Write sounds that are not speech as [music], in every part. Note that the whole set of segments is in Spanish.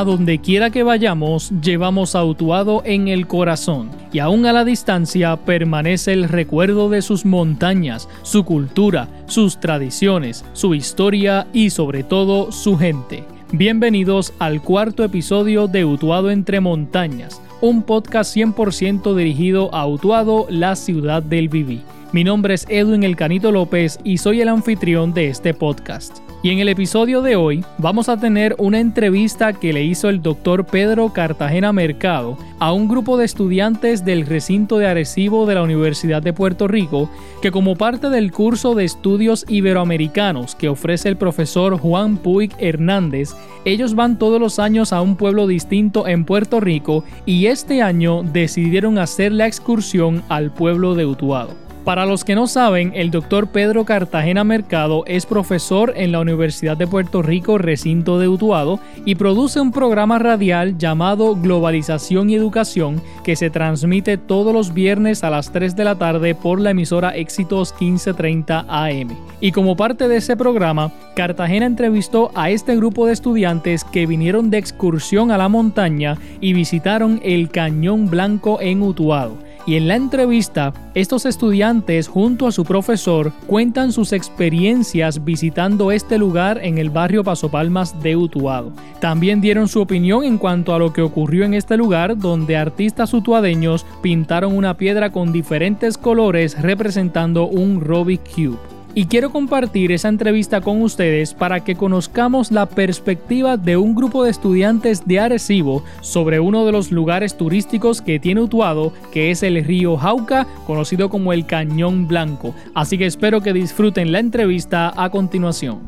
A donde quiera que vayamos, llevamos a Utuado en el corazón, y aún a la distancia permanece el recuerdo de sus montañas, su cultura, sus tradiciones, su historia y sobre todo su gente. Bienvenidos al cuarto episodio de Utuado entre montañas, un podcast 100% dirigido a Utuado, la ciudad del Viví. Mi nombre es Edwin El Canito López y soy el anfitrión de este podcast. Y en el episodio de hoy vamos a tener una entrevista que le hizo el doctor Pedro Cartagena Mercado a un grupo de estudiantes del recinto de Arecibo de la Universidad de Puerto Rico que como parte del curso de estudios iberoamericanos que ofrece el profesor Juan Puig Hernández, ellos van todos los años a un pueblo distinto en Puerto Rico y este año decidieron hacer la excursión al pueblo de Utuado. Para los que no saben, el doctor Pedro Cartagena Mercado es profesor en la Universidad de Puerto Rico, recinto de Utuado, y produce un programa radial llamado Globalización y Educación que se transmite todos los viernes a las 3 de la tarde por la emisora Éxitos 1530 AM. Y como parte de ese programa, Cartagena entrevistó a este grupo de estudiantes que vinieron de excursión a la montaña y visitaron el Cañón Blanco en Utuado y en la entrevista estos estudiantes junto a su profesor cuentan sus experiencias visitando este lugar en el barrio Paso Palmas de Utuado. También dieron su opinión en cuanto a lo que ocurrió en este lugar donde artistas utuadeños pintaron una piedra con diferentes colores representando un Rubik Cube y quiero compartir esa entrevista con ustedes para que conozcamos la perspectiva de un grupo de estudiantes de Arecibo sobre uno de los lugares turísticos que tiene Utuado, que es el río Jauca, conocido como el Cañón Blanco. Así que espero que disfruten la entrevista a continuación.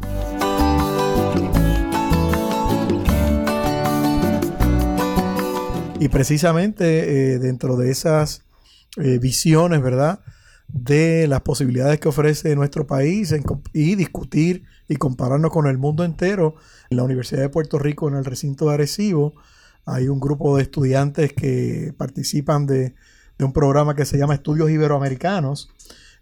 Y precisamente eh, dentro de esas eh, visiones, ¿verdad? De las posibilidades que ofrece nuestro país y discutir y compararnos con el mundo entero. En la Universidad de Puerto Rico, en el recinto de Arecibo, hay un grupo de estudiantes que participan de, de un programa que se llama Estudios Iberoamericanos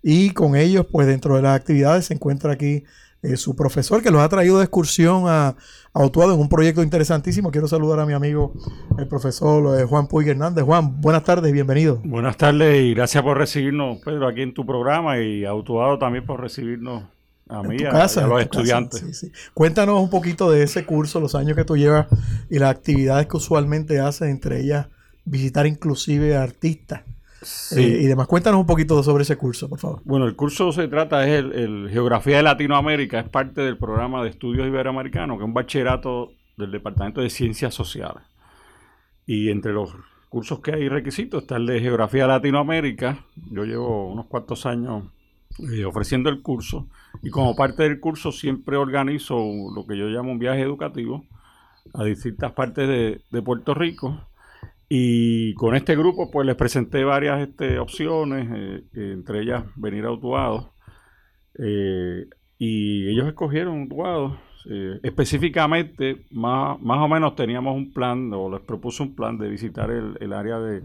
y con ellos, pues dentro de las actividades se encuentra aquí eh, su profesor que los ha traído de excursión a, a en un proyecto interesantísimo. Quiero saludar a mi amigo, el profesor eh, Juan Puig Hernández. Juan, buenas tardes, bienvenido. Buenas tardes y gracias por recibirnos, Pedro, aquí en tu programa y a también por recibirnos a mí, a, a, los estudiantes. Cuéntanos un poquito de ese curso, los años que tú llevas y las actividades que usualmente haces, entre ellas visitar inclusive artistas. Eh, y demás. Cuéntanos un poquito sobre ese curso, por favor. Bueno, el curso se trata, es el, Geografía de Latinoamérica, es parte del programa de estudios iberoamericanos, que es un bachillerato del Departamento de Ciencias Sociales. Y entre los cursos que hay requisitos está el de Geografía de Latinoamérica. Yo llevo unos cuantos años eh, ofreciendo el curso y como parte del curso siempre organizo lo que yo llamo un viaje educativo a distintas partes de, de Puerto Rico y con este grupo, pues les presenté varias este, opciones, eh, entre ellas venir a Utuado. Eh, y ellos escogieron Utuado. Eh, específicamente, más, más o menos teníamos un plan, o les propuse un plan de visitar el, área de,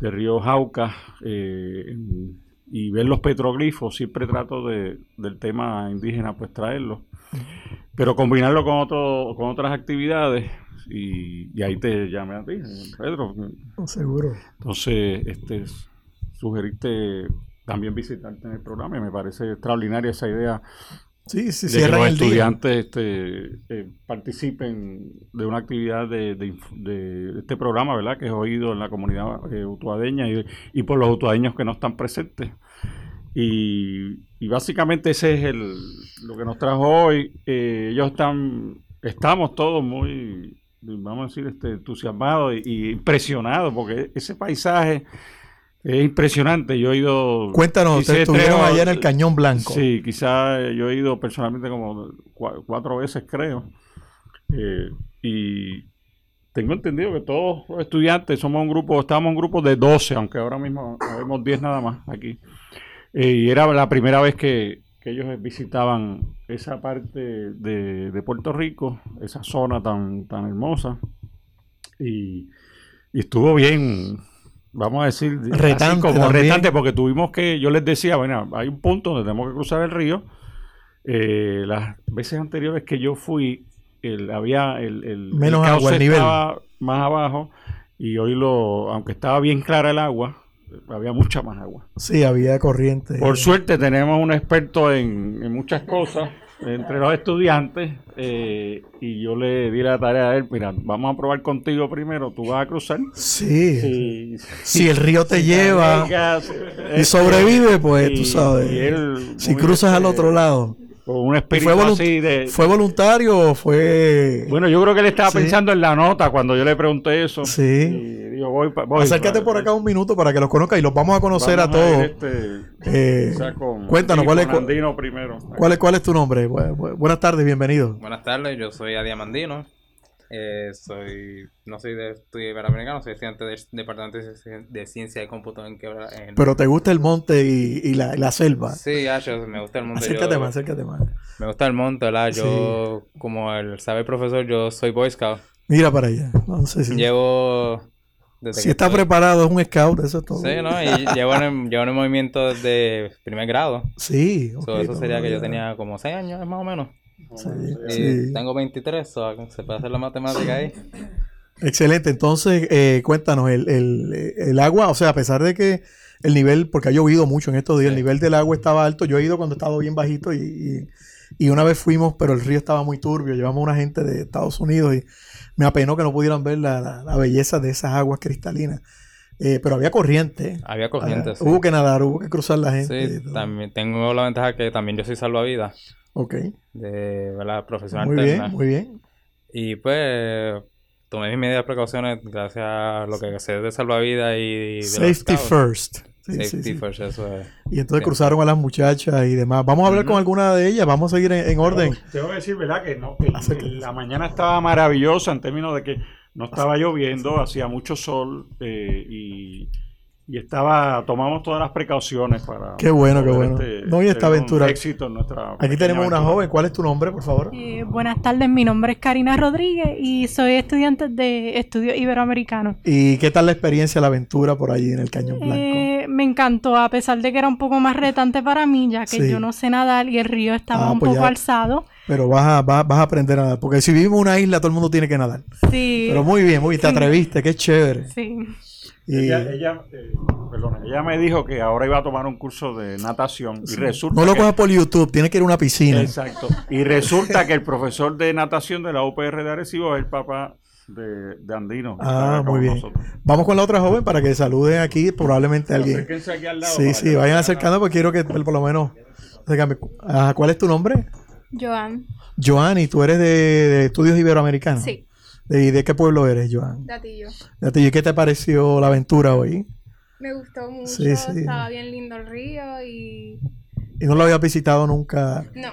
Río Jauca y ver los petroglifos. Siempre trato de, del tema indígena, pues traerlo. Pero combinarlo con, otro, con otras actividades y, ahí te llamé a ti, Pedro. Oh, seguro. Entonces, este, sugeriste también visitarte en el programa y me parece extraordinaria esa idea sí, sí, de que los estudiantes este, eh, participen de una actividad de, de, este programa, ¿verdad? Que es oído en la comunidad eh, utuadeña y, y, por los utuadeños que no están presentes. Y, y básicamente ese es el, lo que nos trajo hoy. Eh, ellos están, estamos todos muy vamos a decir, este, entusiasmado y, impresionado, porque ese paisaje es impresionante. Yo he ido. Cuéntanos, ustedes estuvieron allá en el Cañón Blanco. Sí, quizás yo he ido personalmente como cuatro veces, creo. Eh, y tengo entendido que todos los estudiantes somos un grupo, estábamos un grupo de 12, aunque ahora mismo vemos 10 nada más aquí. Eh, y era la primera vez que, que ellos visitaban esa parte de, Puerto Rico, esa zona tan, tan hermosa. Y, estuvo bien, vamos a decir, retante, como retante, porque tuvimos que, yo les decía, bueno, hay un punto donde tenemos que cruzar el río. Eh, las veces anteriores que yo fui, el, había el, el, Menos el agua, el nivel. estaba más abajo y hoy lo, aunque estaba bien clara el agua, había mucha más agua. Sí, había corriente. Por suerte tenemos un experto en, en muchas cosas entre los estudiantes eh, y yo le di la tarea a él, mira, vamos a probar contigo primero, tú vas a cruzar. Sí. Si el río te lleva y sobrevive, pues y- tú sabes. él, si cruzas al este, otro lado. Con un ¿Y espíritu ¿Fue, volunt- así de... ¿Fue voluntario o fue.? Bueno, yo creo que él estaba Sí. pensando en la nota cuando yo le pregunté eso. Sí. Y digo, voy, voy Acércate por acá un minuto para que los conozca y los vamos a conocer vamos a todos. este, Eh, con- cuéntanos, sí, ¿cuál es, primero. cuál, es, ¿cuál es tu nombre? Bu- bu- buenas tardes, bienvenido. Buenas tardes, yo soy Adiamandino. Eh, soy, no soy de estudio iberoamericano, soy estudiante del Departamento de, Ci- de Ciencia de Cómputo en Quebra. En... Pero te gusta el monte y, y la, la selva. Sí, ah, yo- me gusta el monte. acércate yo- más, acércate más. Me gusta el monte, ¿verdad? Yo, como el sabe el profesor, yo soy Boy Scout. Mira para allá. No sé si, Llevo. Desde si está estoy- preparado, es un scout, eso es todo. Sí, ¿no? Y [laughs] llevo en, el, llevo en el movimiento desde primer grado. Sí, So, ok, eso sería que yo tenía como 6 años, más o menos. Sí, sí. tengo 23, so, se puede hacer la matemática ahí. [coughs] Excelente. Entonces, eh, cuéntanos, el, el- el agua, o sea, a pesar de que el nivel, porque ha llovido mucho en estos días, el nivel del agua estaba alto. Yo he ido cuando estaba bien bajito y, y- y una vez fuimos, pero el río estaba muy turbio. Llevamos una gente de Estados Unidos y me apenó que no pudieran ver la, la- la belleza de esas aguas cristalinas. Eh, pero había corriente. Había corriente, Ah, sí. Hubo que nadar, hubo que cruzar la gente. Sí, también tengo la ventaja que también yo soy salvavidas Ok. de ¿verdad? profesión Muy alterna. bien, muy bien. Y pues tomé mis medidas de precauciones gracias a lo que sé de salvavidas y de Safety first. Sí, sí, Safety sí. first, eso es. Y entonces Bien. cruzaron a las muchachas y demás. Vamos a hablar con alguna de ellas, vamos a seguir en, en orden. Tengo que decir, ¿verdad? Que, no, que la mañana estaba maravillosa en términos de que no estaba lloviendo, hacía mucho sol eh, y, y estaba, tomamos todas las precauciones para. Qué bueno, qué bueno. No, y esta aventura. éxito en nuestra. Aquí tenemos una joven. ¿Cuál es tu nombre, por favor? Eh, buenas tardes, mi nombre es Karina Rodríguez y soy estudiante de estudios iberoamericanos. ¿Y qué tal la experiencia, la aventura por allí en el Cañón Blanco? Eh, me encantó, a pesar de que era un poco más retante para mí, ya que Sí. yo no sé nadar y el río estaba Ah, un pues poco ya. alzado. Pero vas a, vas, vas a aprender a nadar. Porque si vivimos en una isla, todo el mundo tiene que nadar. Sí, Pero muy bien, muy bien. Te atreviste, qué chévere. sí. Y Ella, ella, eh, perdona, ella me dijo que ahora iba a tomar un curso de natación y resulta no lo cojas por YouTube, tienes que ir a una piscina. Exacto. Y resulta que el profesor de natación de la UPR de Arecibo es el papá de, de Andino. Ah, muy bien. nosotros. Vamos con la otra joven para que saluden aquí, probablemente alguien. Acérquense aquí al lado Sí, sí, vayan acercando porque quiero que por lo menos... Ah, ¿Cuál es tu nombre? Joan, Joan, y tú eres de, de Estudios Iberoamericanos. sí, ¿De, de qué pueblo eres, Joan? Datillo. ¿Y qué te pareció la aventura hoy? Me gustó mucho, Sí, sí. estaba bien lindo el río y... Y no lo había visitado nunca. No,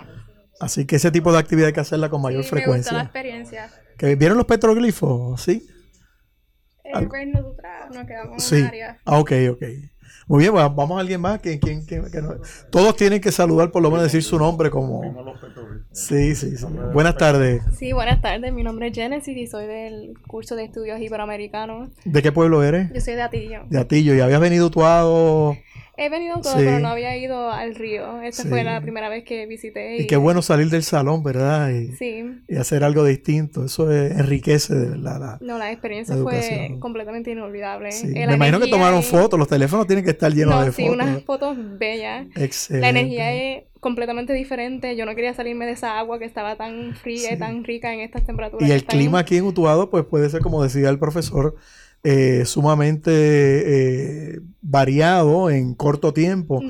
Así que ese tipo de actividad hay que hacerla con sí, mayor me gustó la frecuencia. experiencia. ¿Que ¿Vieron los petroglifos? ¿Sí? Eh, pues nosotras nos quedamos en un área. Ah, ok, ok. Muy bien, va- vamos a alguien más. que- que no- Todos tienen que saludar, por lo menos decir su nombre como... Sí, sí, sí. Buenas tardes. Sí, buenas tardes, mi nombre es Genesis y soy del curso de estudios iberoamericanos. ¿De qué pueblo eres? Yo soy de Atillo. De Atillo. ¿Y habías venido tú a... He venido todo, Sí. pero no había ido al río. Esta Sí. fue la primera vez que visité. Y qué bueno salir del salón, ¿verdad? Y, Sí, y hacer algo distinto. Eso es- enriquece de verdad la, no, la experiencia La fue completamente inolvidable. Sí. Me imagino que tomaron y- fotos, los teléfonos tienen que estar llenos No, de sí, fotos. unas fotos bellas. Excelente. La energía es completamente diferente. Yo no quería salirme de esa agua que estaba tan fría Sí. y tan rica en estas temperaturas. Y el clima aquí en Utuado, pues puede ser, como decía el profesor, eh, sumamente eh, variado en corto tiempo.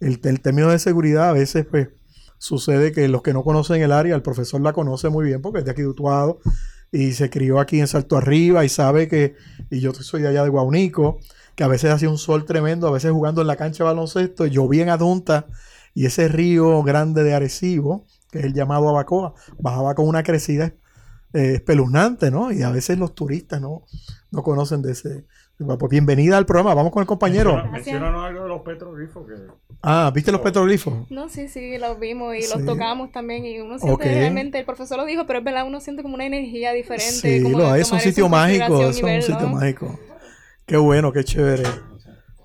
El término de seguridad a veces, pues, sucede que los que no conocen el área, el profesor la conoce muy bien porque es de aquí de Utuado y se crió aquí en Salto Arriba y sabe que, y yo soy de allá de Guaunico, que a veces hacía un sol tremendo, a veces jugando en la cancha de baloncesto, llovía en Adunta y ese río grande de Arecibo, que es el llamado Abacoa, bajaba con una crecida eh, espeluznante, ¿no? Y a veces los turistas no, no conocen de ese. Pues bienvenida al programa, vamos con el compañero. Menciona- Menciónanos algo de los petroglifos que... Ah, ¿viste los petroglifos? No, sí, sí, los vimos y Sí. los tocamos también. Y uno siente realmente, el profesor lo dijo, pero es verdad, uno siente como una energía diferente. Sí, como lo es un sitio mágico, es un sitio mágico. Qué bueno, qué chévere.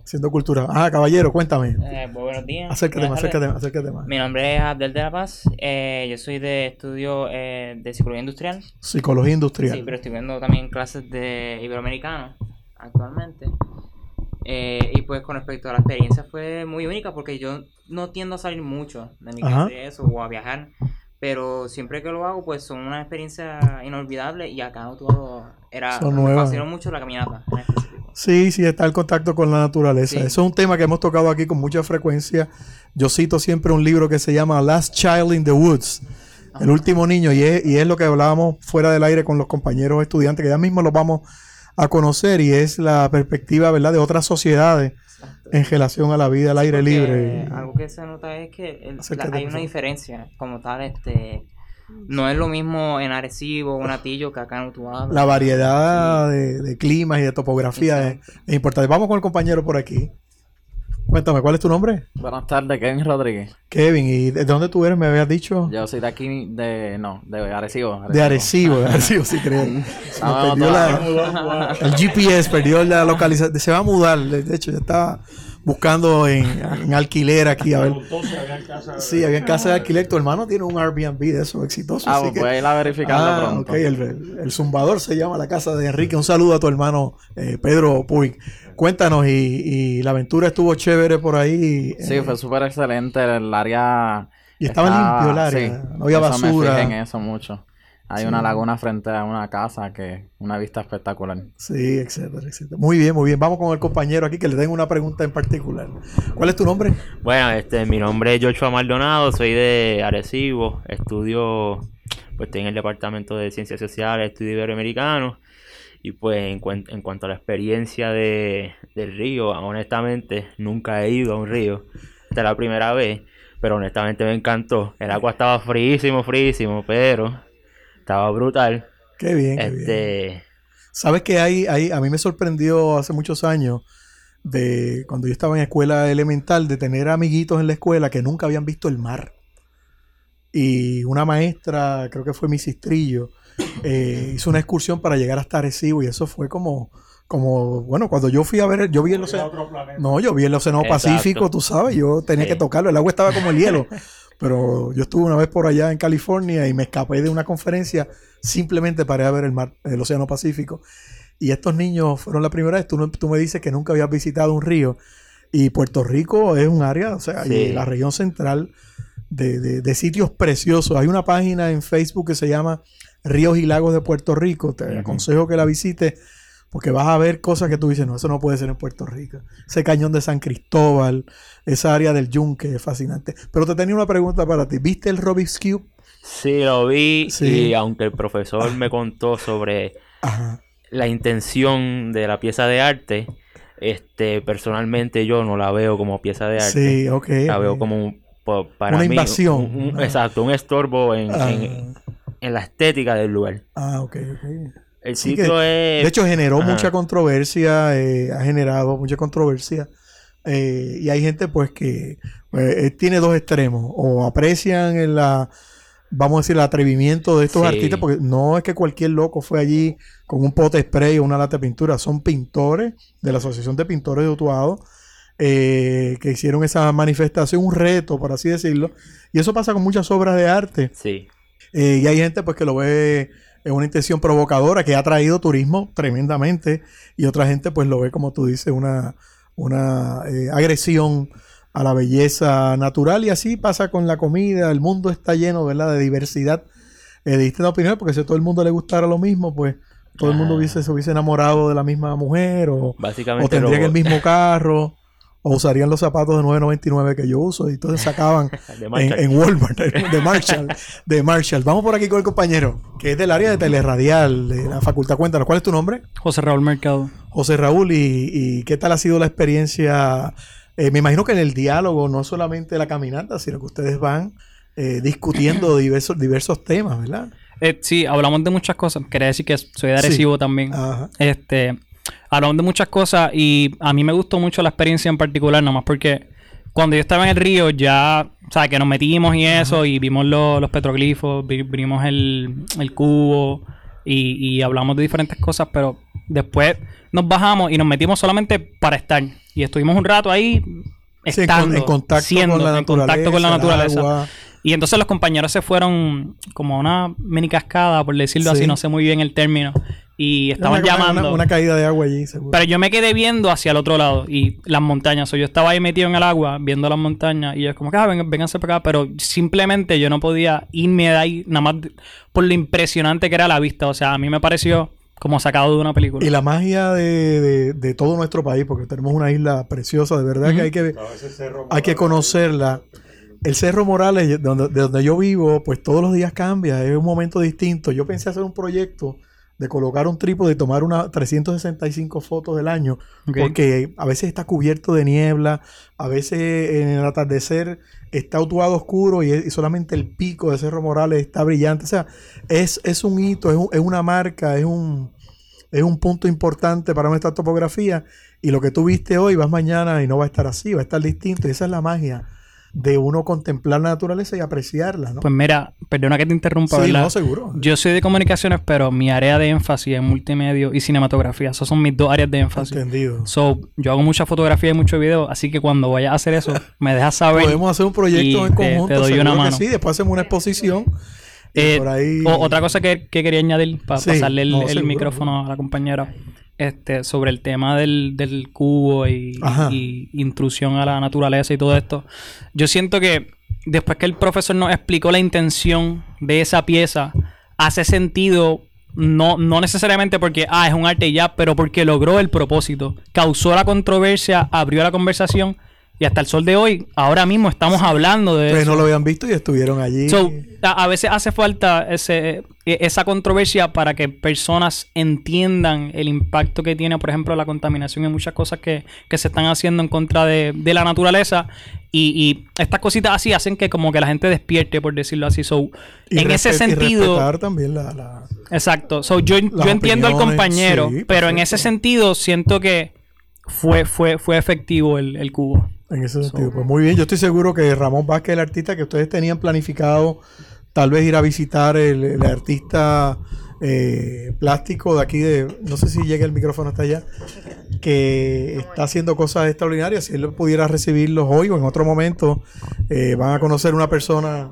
Haciendo cultura. Ah, caballero, cuéntame. Eh, pues, buenos días. Acércate más, acércate más, acércate más. Mi nombre es Abdel de la Paz. eh, yo soy de estudio eh, de psicología industrial. Psicología industrial. Sí, pero estoy viendo también clases de iberoamericano actualmente. Eh, y pues con respecto a la experiencia fue muy única porque yo no tiendo a salir mucho de mi casa y eso o a viajar. Pero siempre que lo hago pues son una experiencia inolvidable y acá todo era... Son me nuevas. fascinó mucho la caminata. Sí, sí, está el contacto con la naturaleza. Sí. Eso es un tema que hemos tocado aquí con mucha frecuencia. Yo cito siempre un libro que se llama Last Child in the Woods, El último niño, y es, y es lo que hablábamos fuera del aire con los compañeros estudiantes, que ya mismo los vamos a conocer, y es la perspectiva, ¿verdad?, de otras sociedades en relación a la vida al aire Porque libre. Algo que se nota es que el- Acércate, la- hay una diferencia como tal, este no es lo mismo en Arecibo o en Atillo que acá en Utuado. La variedad de, de climas y de topografía es, es importante. Vamos con el compañero por aquí. Cuéntame, ¿cuál es tu nombre? Buenas tardes, Kevin Rodríguez. Kevin, ¿y de dónde tú eres? Me habías dicho. Yo soy de aquí, de. No, de Arecibo. De Arecibo, de Arecibo, sí creo. Perdió no, la- el GPS, perdió la localización. Se va a mudar, de hecho, ya estaba buscando en, en alquiler aquí a ver. Sí, había en casa de alquiler. Tu hermano tiene un Airbnb de eso exitoso. Ah, así pues que- puedes ir a verificarlo Ah, pronto. ok, el, el- el zumbador se llama la casa de Enrique. Un saludo a tu hermano eh, Pedro Puig. Cuéntanos, y, y la aventura estuvo chévere por ahí. Sí, eh, fue súper excelente. El área. Y estaba limpio el área, no había Me basura. fijé en eso mucho. Hay Sí. una laguna frente a una casa que una vista espectacular. Sí, etcétera, etcétera. Muy bien, muy bien. Vamos con el compañero aquí que le tengo una pregunta en particular. ¿Cuál es tu nombre? Bueno, este, mi nombre es Joshua Maldonado, soy de Arecibo, estudio, pues estoy en el departamento de Ciencias Sociales, estudio iberoamericano, y pues en, cuen- en cuanto a la experiencia de, del río, honestamente nunca he ido a un río, esta es la primera vez, pero honestamente me encantó, el agua estaba fríísimo, fríísimo, pero estaba brutal, Qué bien, qué bien. este, Sabes que hay, hay, a mí me sorprendió hace muchos años de cuando yo estaba en escuela elemental de tener amiguitos en la escuela que nunca habían visto el mar. Y una maestra, creo que fue mi Trillo, eh, hizo una excursión para llegar hasta Arecibo y eso fue como, como, bueno, cuando yo fui a ver, yo vi el océano, no, yo vi el océano. Pacífico, tú sabes, yo tenía Sí. que tocarlo, el agua estaba como el hielo. [laughs] Pero yo estuve una vez por allá en California y me escapé de una conferencia simplemente para ir a ver el mar, el océano Pacífico. Y estos niños fueron la primera vez. Tú, tú me dices que nunca habías visitado un río. Y Puerto Rico es un área, o sea, Sí. la región central de, de- de sitios preciosos. Hay una página en Facebook que se llama Ríos y Lagos de Puerto Rico. Te aconsejo que la visites porque vas a ver cosas que tú dices, no, eso no puede ser en Puerto Rico. Ese cañón de San Cristóbal, esa área del Yunque es fascinante. Pero te tenía una pregunta para ti. ¿Viste el Rubik's Cube? sí lo vi, Sí. y aunque el profesor me contó sobre Ajá. la intención de la pieza de arte, este, personalmente yo no la veo como pieza de arte. Sí, ok. La veo como un- para Una mí, invasión. un- un- Ah. exacto, un estorbo en, Ah, en- en la estética del lugar. ah, ok, ok. El Sí ciclo es... De hecho, generó Ajá. mucha controversia, eh, ha generado mucha controversia. eh, y hay gente, pues, que pues, eh, tiene dos extremos. O aprecian el, la, vamos a decir, el atrevimiento de estos Sí. artistas, porque no es que cualquier loco fue allí con un pote spray o una lata de pintura. Son pintores de la Asociación de Pintores de Utuado eh, que hicieron esa manifestación, un reto, por así decirlo. Y eso pasa con muchas obras de arte. Sí, Eh, y hay gente pues que lo ve en una intención provocadora que ha traído turismo tremendamente y otra gente pues lo ve como tú dices una, una eh, agresión a la belleza natural y así pasa con la comida, el mundo está lleno ¿verdad? de diversidad eh, de distintas opiniones porque si a todo el mundo le gustara lo mismo pues todo el mundo Ah. hubiese, se hubiese enamorado de la misma mujer o, básicamente... o tendrían el mismo carro o usarían los zapatos de 9.99 que yo uso y entonces sacaban [laughs] en Walmart, de Marshall, de Marshall. Vamos por aquí con el compañero, que es del área de teleradial, de la facultad. Cuéntanos, ¿cuál es tu nombre? José Raúl Mercado. José Raúl, ¿y, y qué tal ha sido la experiencia? Eh, me imagino que en el diálogo, no solamente la caminata, sino que ustedes van eh, discutiendo [clears throat] diversos, diversos temas, ¿verdad? Eh, sí, hablamos de muchas cosas. Quería decir que soy de Arecibo también. Ajá. Este, hablamos de muchas cosas y a mí me gustó mucho la experiencia en particular, nomás porque cuando yo estaba en el río ya, o sea, que nos metimos y eso y vimos lo- los petroglifos, vi- vimos el, el cubo y, y hablamos de diferentes cosas, pero Después nos bajamos y nos metimos solamente para estar. Y estuvimos un rato ahí Sí, en, estando, en contacto siendo, con la en contacto con la naturaleza. Y entonces los compañeros se fueron como a una mini cascada, por decirlo Sí. así, no sé muy bien el término. Y estaban Una- llamando. Una, caída de agua allí, seguro. Pero yo me quedé viendo hacia el otro lado y las montañas. O yo estaba ahí metido en el agua viendo las montañas y yo como que, ah, ven- vénganse para acá. Pero simplemente yo no podía irme de ahí nada más por lo impresionante que era la vista. O sea, a mí me pareció como sacado de una película. Y la magia de, de- de todo nuestro país, porque tenemos una isla preciosa, de verdad que hay que, hay que conocerla. El Cerro Morales, de donde, de donde yo vivo, pues todos los días cambia, es un momento distinto. Yo pensé hacer un proyecto de colocar un trípode y tomar unas 365 fotos del año, porque a veces está cubierto de niebla, a veces en el atardecer está todo oscuro y, y solamente el pico de Cerro Morales está brillante. O sea, es, es un hito, es, un- es una marca, es un, es un punto importante para nuestra topografía. Y lo que tú viste hoy, vas mañana y no va a estar así, va a estar distinto. Y esa es la magia de uno contemplar la naturaleza y apreciarla, ¿no? Pues mira, perdona que te interrumpa, sí, ¿verdad? no, seguro. Yo soy de comunicaciones, pero mi área de énfasis es multimedia y cinematografía. Esas son mis dos áreas de énfasis. Entendido. So, yo hago mucha fotografía y mucho video, así que cuando vayas a hacer eso, [laughs] me dejas saber. Podemos hacer un proyecto en conjunto. Te, doy una mano. sí, después hacemos una exposición. Eh, por ahí... o- otra cosa que, que quería añadir para Sí, pasarle el, no, el seguro, micrófono a la compañera este sobre el tema del, del cubo y intrusión a la naturaleza y todo esto. Yo siento que después que el profesor nos explicó la intención de esa pieza, hace sentido. No, no necesariamente porque ah, es un arte y ya, pero porque logró el propósito. Causó la controversia, abrió la conversación y hasta el sol de hoy, ahora mismo estamos hablando de eso. no lo habían visto y estuvieron allí. So, a, a veces hace falta ese, e- esa controversia para que personas entiendan el impacto que tiene, por ejemplo, la contaminación y muchas cosas que, que se están haciendo en contra de, de la naturaleza. Y, y estas cositas así hacen que como que la gente despierte, por decirlo así. So, Y en ese y sentido... respetar también la... la- Exacto. So, yo, yo entiendo al compañero, sí, pero en ese sentido siento que fue, fue, fue efectivo el, el cubo. En ese sentido, pues muy bien. Yo estoy seguro que Ramón Vázquez, el artista que ustedes tenían planificado, tal vez ir a visitar el, el artista eh, plástico de aquí de, no sé si llega el micrófono hasta allá, que está haciendo cosas extraordinarias. Si él pudiera recibirlos hoy o en otro momento, eh, van a conocer una persona,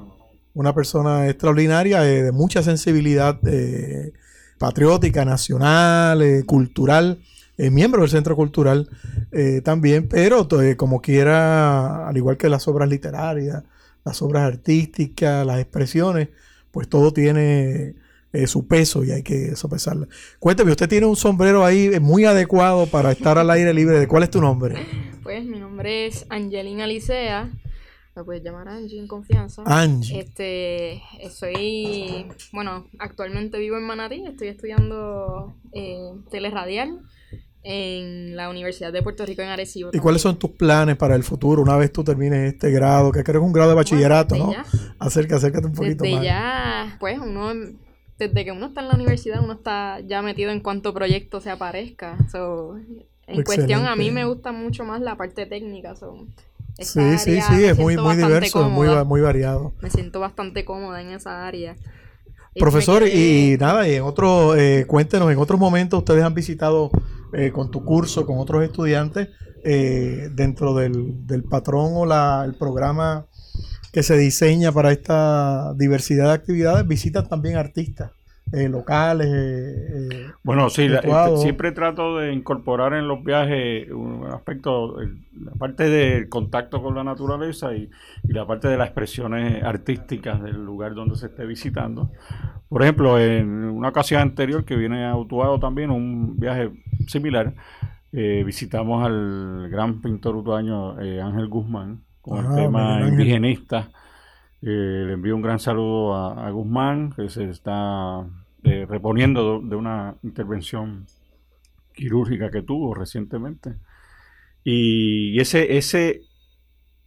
una persona extraordinaria eh, de mucha sensibilidad eh, patriótica, nacional, eh, cultural eh, miembro del Centro Cultural eh, también, pero eh, como quiera, al igual que las obras literarias, las obras artísticas, las expresiones, pues todo tiene eh, su peso y hay que sopesarla. Cuénteme, usted tiene un sombrero ahí muy adecuado para estar al aire libre. ¿De cuál es tu nombre? Pues mi nombre es Angelina Licea. Me puedes llamar Angie en confianza. Angie. Este, soy, bueno, actualmente vivo en Manatí. Estoy estudiando eh, teleradial en la Universidad de Puerto Rico en Arecibo. ¿Y cuáles son tus planes para el futuro una vez tú termines este grado? Que creo que es un grado de bachillerato, desde ¿no? ya. Acércate, acércate un poquito Desde más. ya, pues uno, desde que uno está en la universidad, uno está ya metido en cuanto proyecto se aparezca. So, en cuestión, a mí me gusta mucho más la parte técnica. So, Sí, sí, sí, es muy, muy diverso, muy, muy variado. Me siento bastante cómoda en esa área. Y Profesor, y nada, y en otro, eh, cuéntenos, en otros momentos ustedes han visitado eh, con tu curso, con otros estudiantes, eh, dentro del, del patrón o la, el programa que se diseña para esta diversidad de actividades, visitan también artistas eh, locales. eh, eh, Bueno, sí, la- este, siempre trato de incorporar en los viajes un aspecto, la parte del contacto con la naturaleza y, y la parte de las expresiones artísticas del lugar donde se esté visitando. Por ejemplo, en una ocasión anterior que viene a Utuado también, un viaje similar, eh, visitamos al gran pintor utuaño eh, Ángel Guzmán con Ah, el tema Miguel Ángel. indigenista. Eh, le envío un gran saludo a, a Guzmán, que se está eh, reponiendo de, una intervención quirúrgica que tuvo recientemente. Y ese, ese,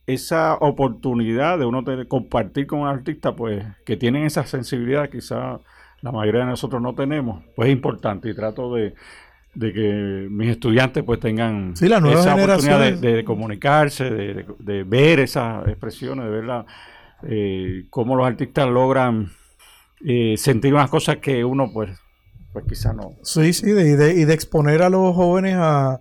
esa oportunidad de uno compartir con un artista, pues, que tienen esa sensibilidad, quizá la mayoría de nosotros no tenemos, pues es importante. Y trato de, de que mis estudiantes pues tengan Sí, nuevas esa oportunidad de, comunicarse, de, de- de ver esas expresiones, de ver la, eh, cómo los artistas logran eh, sentir unas cosas que uno pues pues quizá no. Sí, sí, de, y, de, y de exponer a los jóvenes a,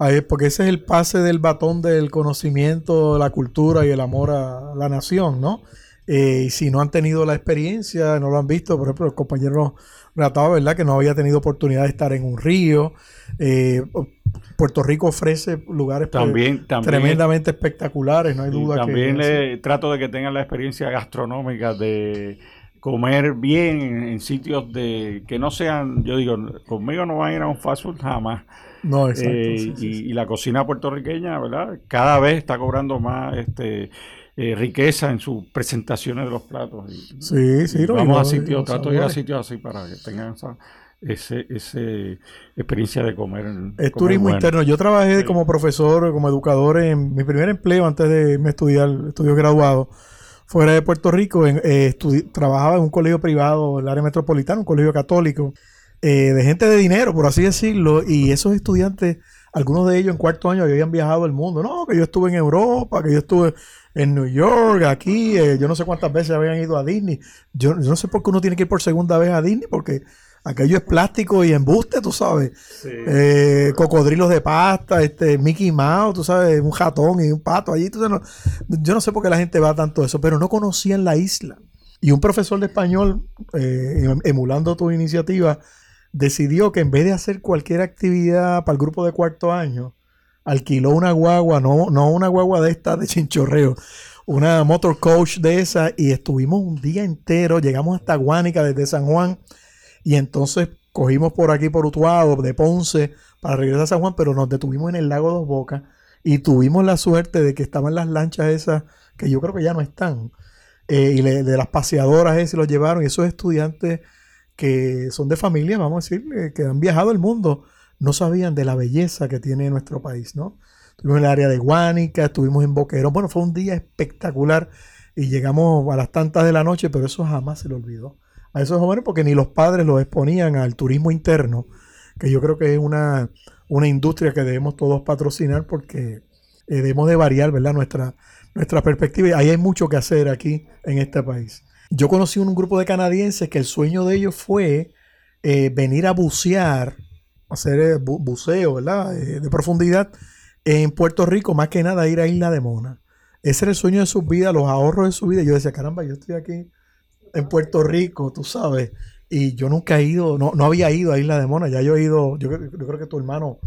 a- porque ese es el pase del batón del conocimiento, la cultura y el amor a la nación, ¿no? Eh, y si no han tenido la experiencia, no lo han visto, por ejemplo, el compañero relataba, ¿verdad? Que no había tenido oportunidad de estar en un río. Eh, Puerto Rico ofrece lugares pues, También, también, tremendamente espectaculares, no hay y duda también que... le trato de que tengan la experiencia gastronómica de comer bien en, sitios de que no sean, yo digo, conmigo no van a ir a un fast food jamás. No, exacto. Eh, sí, sí, y, sí. y la cocina puertorriqueña, ¿verdad? Cada vez está cobrando más este eh, riqueza en sus presentaciones de los platos. Y- Sí, sí, y no, vamos a sitios, trato de ir a sitios así para que tengan esa ese, ese experiencia de comer. Es comer turismo bueno. interno. Yo trabajé como profesor, como educador en mi primer empleo antes de irme estudiar estudios graduados fuera de Puerto Rico. En, eh, trabajaba en un colegio privado, en el área metropolitana, un colegio católico, eh, de gente de dinero, por así decirlo. Y esos estudiantes, algunos de ellos en cuarto año habían viajado el mundo. No, que yo estuve en Europa, que yo estuve en New York, aquí, eh, yo no sé cuántas veces habían ido a Disney. Yo, yo no sé por qué uno tiene que ir por segunda vez a Disney, porque aquello es plástico y embuste, tú sabes. Eh, cocodrilos de pasta, este Mickey Mouse, tú sabes, un ratón y un pato allí. tú sabes, no- yo no sé por qué la gente va a tanto eso, pero no conocían la isla. Y un profesor de español, eh, em- emulando tu iniciativa, decidió que en vez de hacer cualquier actividad para el grupo de cuarto año, alquiló una guagua, no, no una guagua de esta de chinchorreo, una motor coach de esa y estuvimos un día entero, llegamos hasta Guánica desde San Juan y entonces cogimos por aquí por Utuado, de Ponce, para regresar a San Juan, pero nos detuvimos en el lago Dos Bocas y tuvimos la suerte de que estaban las lanchas esas, que yo creo que ya no están, eh, y de las paseadoras esas y los llevaron, y esos estudiantes que son de familia, vamos a decir, eh, que han viajado el mundo, no sabían de la belleza que tiene nuestro país, ¿no? Estuvimos en el área de Guánica, estuvimos en Boquerón, bueno, fue un día espectacular y llegamos a las tantas de la noche, pero eso jamás se le olvidó a esos jóvenes porque ni los padres los exponían al turismo interno, que yo creo que es una, una industria que debemos todos patrocinar porque eh, debemos de variar, ¿verdad? Nuestra, perspectiva. Y ahí hay mucho que hacer aquí en este país. Yo conocí un grupo de canadienses que el sueño de ellos fue eh, venir a bucear, hacer eh, bu- buceo, ¿verdad? De profundidad en Puerto Rico, más que nada ir a Isla de Mona. Ese era el sueño de sus vidas, los ahorros de su vida. Yo decía, caramba, yo estoy aquí en Puerto Rico, tú sabes. Y yo nunca he ido, no, no había ido a Isla de Mona. Ya yo he ido, yo, creo- yo creo que tu hermano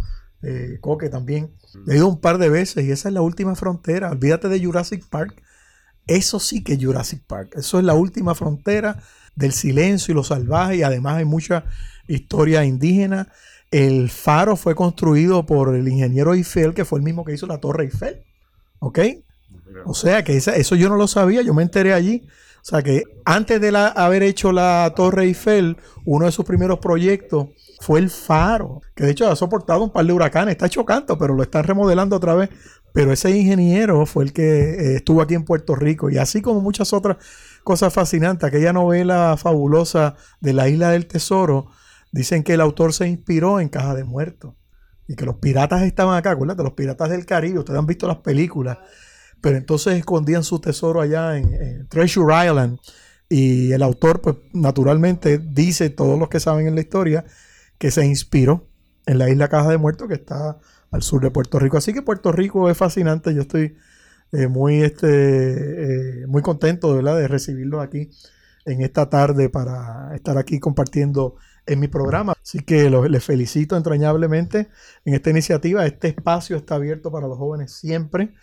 eh, Coque también. He ido un par de veces y esa es la última frontera. Olvídate de Jurassic Park. Eso sí que es Jurassic Park. Eso es la última frontera del silencio y lo salvaje. Y además hay mucha historia indígena. El faro fue construido por el ingeniero Eiffel, que fue el mismo que hizo la Torre Eiffel. ¿Ok? O sea que esa- eso yo no lo sabía, yo me enteré allí. O sea que antes de la- haber hecho la Torre Eiffel, uno de sus primeros proyectos fue el faro, que de hecho ha soportado un par de huracanes, está hecho canto, pero lo están remodelando otra vez. Pero ese ingeniero fue el que eh, estuvo aquí en Puerto Rico. Y así como muchas otras cosas fascinantes, aquella novela fabulosa de la Isla del Tesoro, dicen que el autor se inspiró en Caja de Muertos. Y que los piratas estaban acá, acuérdate, los piratas del Caribe, ustedes han visto las películas, pero entonces escondían su tesoro allá en, Treasure Island y el autor, pues naturalmente dice, todos los que saben en la historia, que se inspiró en la isla Caja de Muertos que está al sur de Puerto Rico. Así que Puerto Rico es fascinante, yo estoy eh, muy, este, eh, muy contento de recibirlos aquí en esta tarde para estar aquí compartiendo en mi programa. Así que los- les felicito entrañablemente en esta iniciativa. Este espacio está abierto para los jóvenes siempre,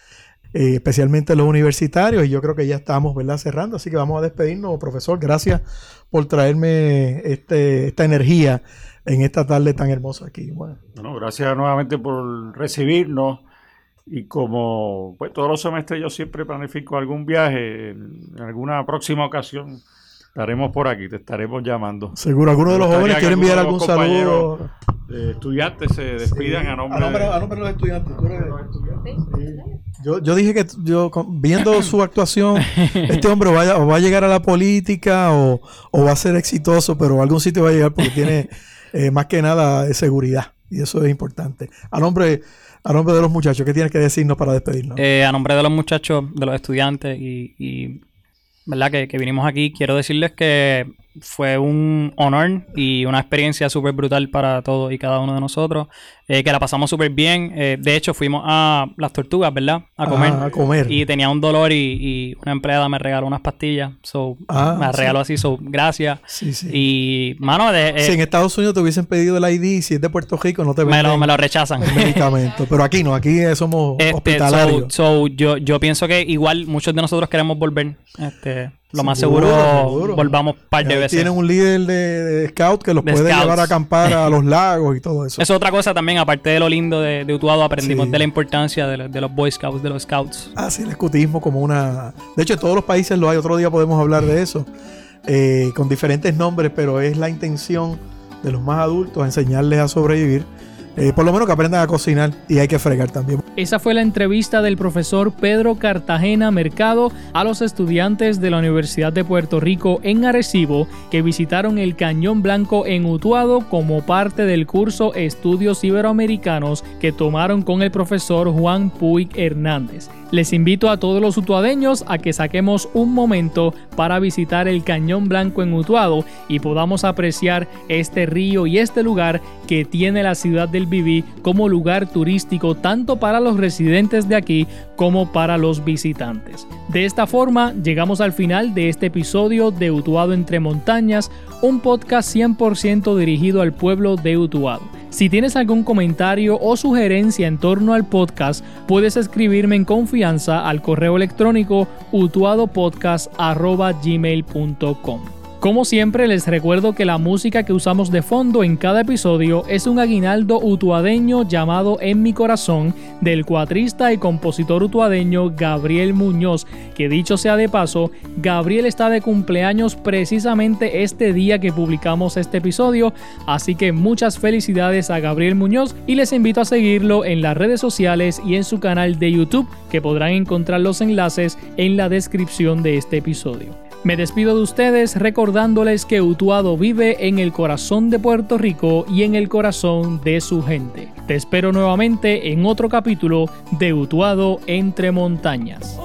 eh, especialmente los universitarios, y yo creo que ya estamos ¿verdad? cerrando. Así que vamos a despedirnos, profesor. Gracias por traerme este, esta energía en esta tarde tan hermosa aquí. Bueno, Bueno, gracias nuevamente por recibirnos. Y como pues todos los semestres yo siempre planifico algún viaje, en alguna próxima ocasión estaremos por aquí, te estaremos llamando. seguro alguno de los jóvenes quiere enviar algún saludo. Eh, estudiantes se despidan a nombre, a nombre, a nombre de los estudiantes. tú eres- Yo, yo dije que yo viendo su actuación, este hombre vaya, o va a llegar a la política o, o va a ser exitoso, pero a algún sitio va a llegar porque tiene [laughs] eh, más que nada de seguridad. Y eso es importante. A nombre, a nombre de los muchachos, ¿qué tienes que decirnos para despedirnos? Eh, a nombre de los muchachos, de los estudiantes y, y, ¿verdad? Que, que vinimos aquí, quiero decirles que fue un honor y una experiencia súper brutal para todos y cada uno de nosotros. eh, que la pasamos súper bien. Eh, de hecho, fuimos a Las Tortugas, ¿verdad? A comer. Ah, a comer. Y tenía un dolor y, y una empleada me regaló unas pastillas. So, Ah, me sí. regaló así, so, gracias. Sí, sí. Y, mano, de- eh, si en Estados Unidos te hubiesen pedido el ID, si es de Puerto Rico, no te me, lo, me lo rechazan. el medicamento. Pero aquí no, aquí somos Este, hospitalarios. so- so, yo, yo pienso que igual muchos de nosotros queremos volver. Este, lo más Seguro, volvamos un par de veces. Tienen un líder de, de scout que los De puede scouts. llevar a acampar a [laughs] los lagos y todo eso. Es otra cosa también, aparte de lo lindo de, de Utuado, aprendimos Sí. de la importancia de, lo- de los Boy Scouts, de los Scouts. Así el escutismo como una... De hecho, en todos los países lo hay. Otro día podemos hablar de eso. eh, con diferentes nombres, pero es la intención de los más adultos enseñarles a sobrevivir. Eh, por lo menos que aprendan a cocinar y hay que fregar también. Esa fue la entrevista del profesor Pedro Cartagena Mercado a los estudiantes de la Universidad de Puerto Rico en Arecibo que visitaron el Cañón Blanco en Utuado como parte del curso Estudios Iberoamericanos que tomaron con el profesor Juan Puig Hernández. Les invito a todos los utuadeños a que saquemos un momento para visitar el Cañón Blanco en Utuado y podamos apreciar este río y este lugar que tiene la ciudad del Como lugar turístico tanto para los residentes de aquí como para los visitantes. De esta forma llegamos al final de este episodio de Utuado entre montañas, un podcast 100% dirigido al pueblo de Utuado. Si tienes algún comentario o sugerencia en torno al podcast, puedes escribirme en confianza al correo electrónico utuadopodcast.gmail.com. Como siempre, les recuerdo que la música que usamos de fondo en cada episodio es un aguinaldo utuadeño llamado En mi corazón del cuatrista y compositor utuadeño Gabriel Muñoz, que dicho sea de paso, Gabriel está de cumpleaños precisamente este día que publicamos este episodio, así que muchas felicidades a Gabriel Muñoz y les invito a seguirlo en las redes sociales y en su canal de YouTube, que podrán encontrar los enlaces en la descripción de este episodio. Me despido de ustedes recordándoles que Utuado vive en el corazón de Puerto Rico y en el corazón de su gente. Te espero nuevamente en otro capítulo de Utuado entre montañas.